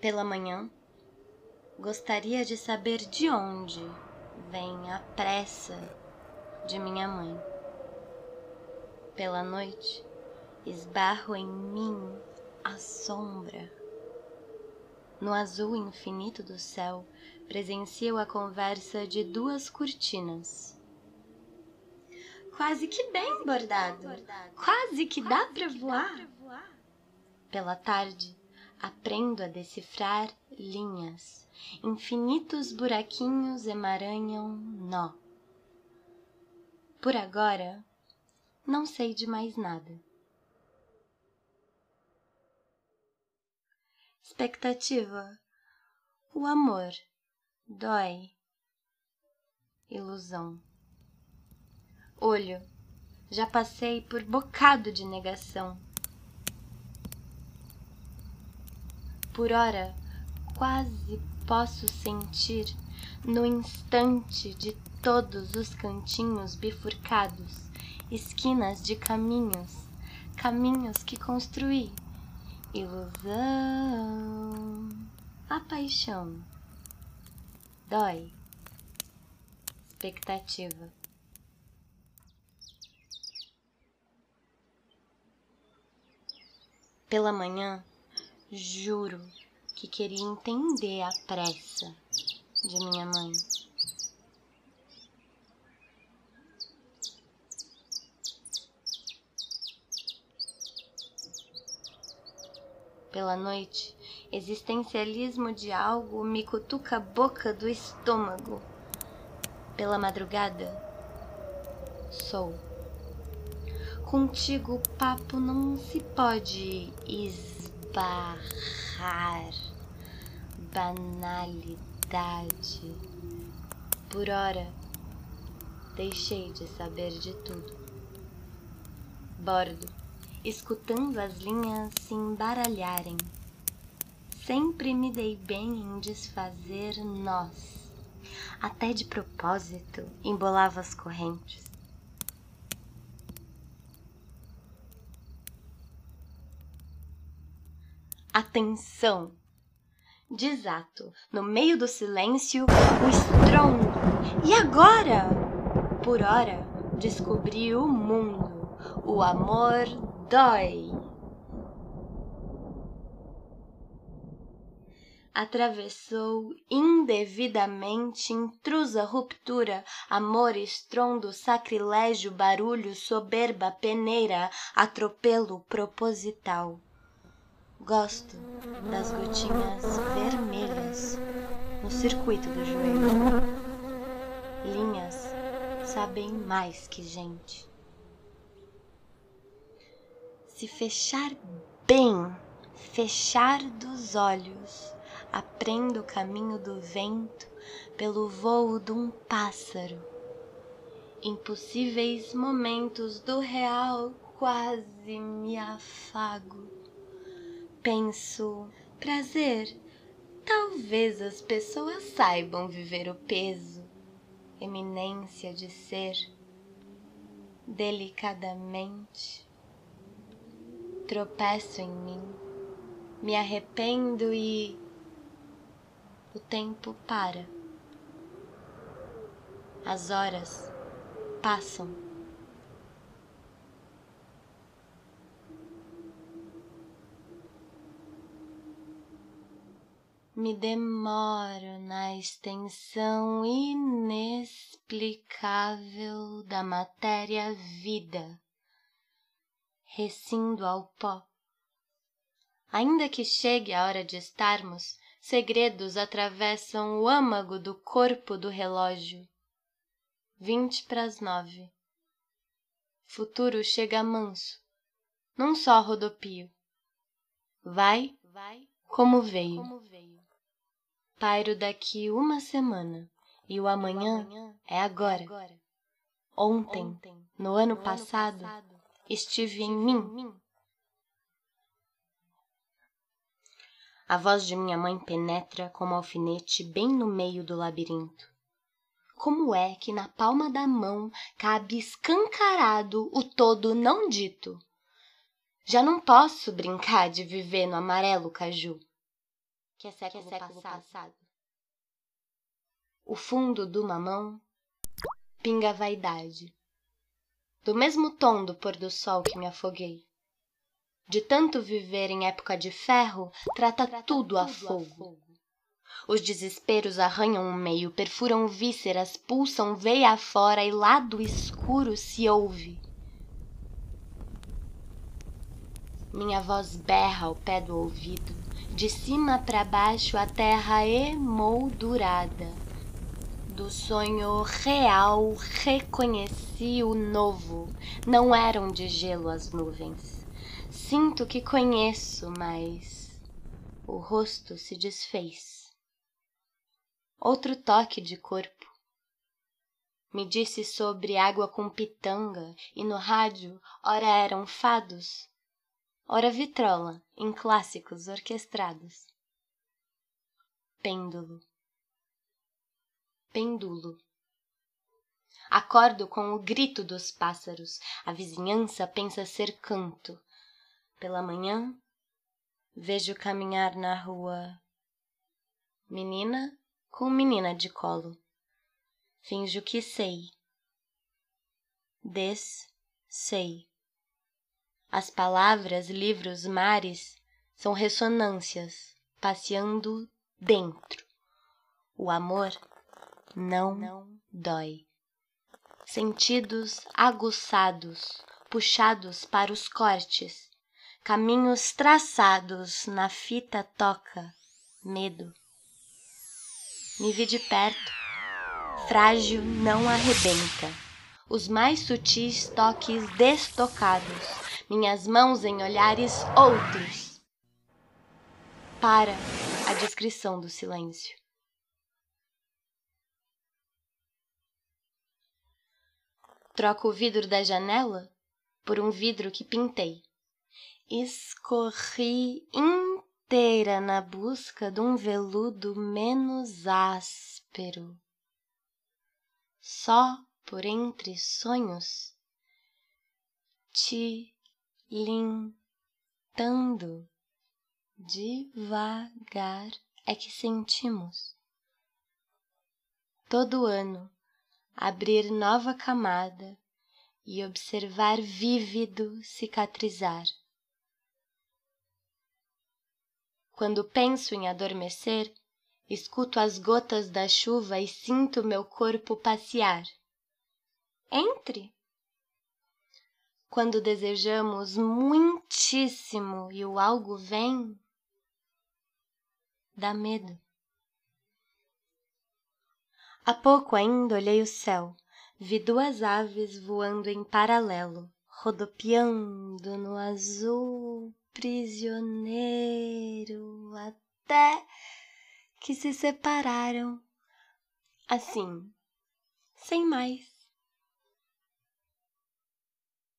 Pela manhã, gostaria de saber de onde vem a pressa de minha mãe. Pela noite, esbarro em mim a sombra. No azul infinito do céu, presencio a conversa de duas cortinas. Quase que bem bordado, quase que dá para voar. Pela tarde, aprendo a decifrar linhas. Infinitos buraquinhos emaranham nó. Por agora, não sei de mais nada. Expectativa. O amor dói. Ilusão. Olho. Já passei por bocado de negação por ora quase posso sentir no instante de todos os cantinhos bifurcados, esquinas de caminhos, caminhos que construí. Ilusão, a paixão, dói, expectativa. Pela manhã, Juro que queria entender a pressa de minha mãe. Pela noite, existencialismo de algo me cutuca a boca do estômago. Pela madrugada, sou. Contigo o papo não se pode esvaziar barrar, banalidade. Por ora, deixei de saber de tudo. Bordo, escutando as linhas se embaralharem. Sempre me dei bem em desfazer nós. Até de propósito embolava as correntes. Atenção! Desato, no meio do silêncio, o estrondo. E agora? Por hora, descobri o mundo. O amor dói. Atravessou indevidamente, intrusa ruptura, amor, estrondo, sacrilégio, barulho, soberba, peneira, atropelo proposital. Gosto das gotinhas vermelhas no circuito do joelho. Linhas sabem mais que gente. Se fechar bem, fechar dos olhos, aprendo o caminho do vento pelo voo de um pássaro. Impossíveis momentos do real quase me afago Penso, prazer. Talvez as pessoas saibam viver o peso, eminência de ser, delicadamente. Tropeço em mim, me arrependo e o tempo para. As horas passam. Me demoro na extensão inexplicável da matéria vida, rescindo ao pó. Ainda que chegue a hora de estarmos, segredos atravessam o âmago do corpo do relógio. Vinte pras nove. Futuro chega manso, num só rodopio. Vai, vai, como veio pairo daqui uma semana e o amanhã é agora. Ontem, no ano passado, estive em mim. A voz de minha mãe penetra como alfinete bem no meio do labirinto. Como é que na palma da mão cabe escancarado o todo não dito? Já não posso brincar de viver no amarelo caju que é século, que é século passado. passado. O fundo do mamão pinga a vaidade, do mesmo tom do pôr do sol que me afoguei. De tanto viver em época de ferro, trata, trata tudo, tudo a fogo. A fogo. Os desesperos arranham o meio, perfuram vísceras, pulsam veia afora e lá do escuro se ouve. Minha voz berra ao pé do ouvido, de cima para baixo a terra emoldurada. Do sonho real reconheci o novo, não eram de gelo as nuvens. Sinto que conheço, mas o rosto se desfez outro toque de corpo. Me disse sobre água com pitanga e no rádio ora eram fados, ora vitrola em clássicos orquestrados. Pêndulo. Pendulo. Acordo com o grito dos pássaros, a vizinhança pensa ser canto. Pela manhã, vejo caminhar na rua menina com menina de colo. Finjo que sei. Des, sei. As palavras, livros, mares são ressonâncias passeando dentro. O amor não, não dói. Sentidos aguçados, puxados para os cortes, caminhos traçados na fita toca, medo me vi de perto. Frágil não arrebenta. Os mais sutis toques destocados, minhas mãos em olhares outros. Para a descrição do silêncio. Troco o vidro da janela por um vidro que pintei. Escorri inteira na busca de um veludo menos áspero. Só por entre sonhos, tilintando devagar é que sentimos. Todo ano abrir nova camada e observar vívido cicatrizar. Quando penso em adormecer, escuto as gotas da chuva e sinto meu corpo passear. Entre! Quando desejamos muitíssimo e o algo vem, dá medo. Há pouco ainda olhei o céu, vi duas aves voando em paralelo, rodopiando no azul prisioneiro até que se separaram. Assim, sem mais.